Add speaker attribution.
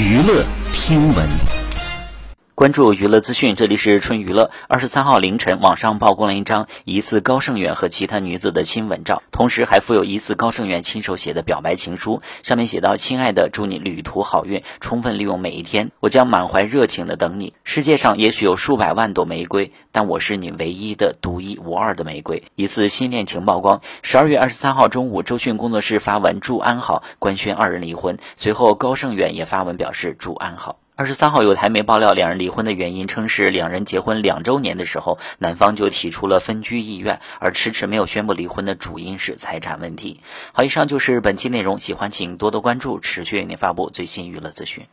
Speaker 1: 娱乐听闻。
Speaker 2: 关注娱乐资讯，这里是春娱乐。二十三号凌晨，网上曝光了一张疑似高胜远和其他女子的亲吻照，同时还附有疑似高胜远亲手写的表白情书，上面写道：“亲爱的，祝你旅途好运，充分利用每一天，我将满怀热情的等你。世界上也许有数百万朵玫瑰，但我是你唯一的、独一无二的玫瑰。”疑似新恋情曝光。十二月二十三号中午，周迅工作室发文祝安好，官宣二人离婚。随后，高胜远也发文表示祝安好。二十三号有台媒爆料，两人离婚的原因称是两人结婚两周年的时候，男方就提出了分居意愿，而迟迟没有宣布离婚的主因是财产问题。好，以上就是本期内容，喜欢请多多关注，持续为您发布最新娱乐资讯。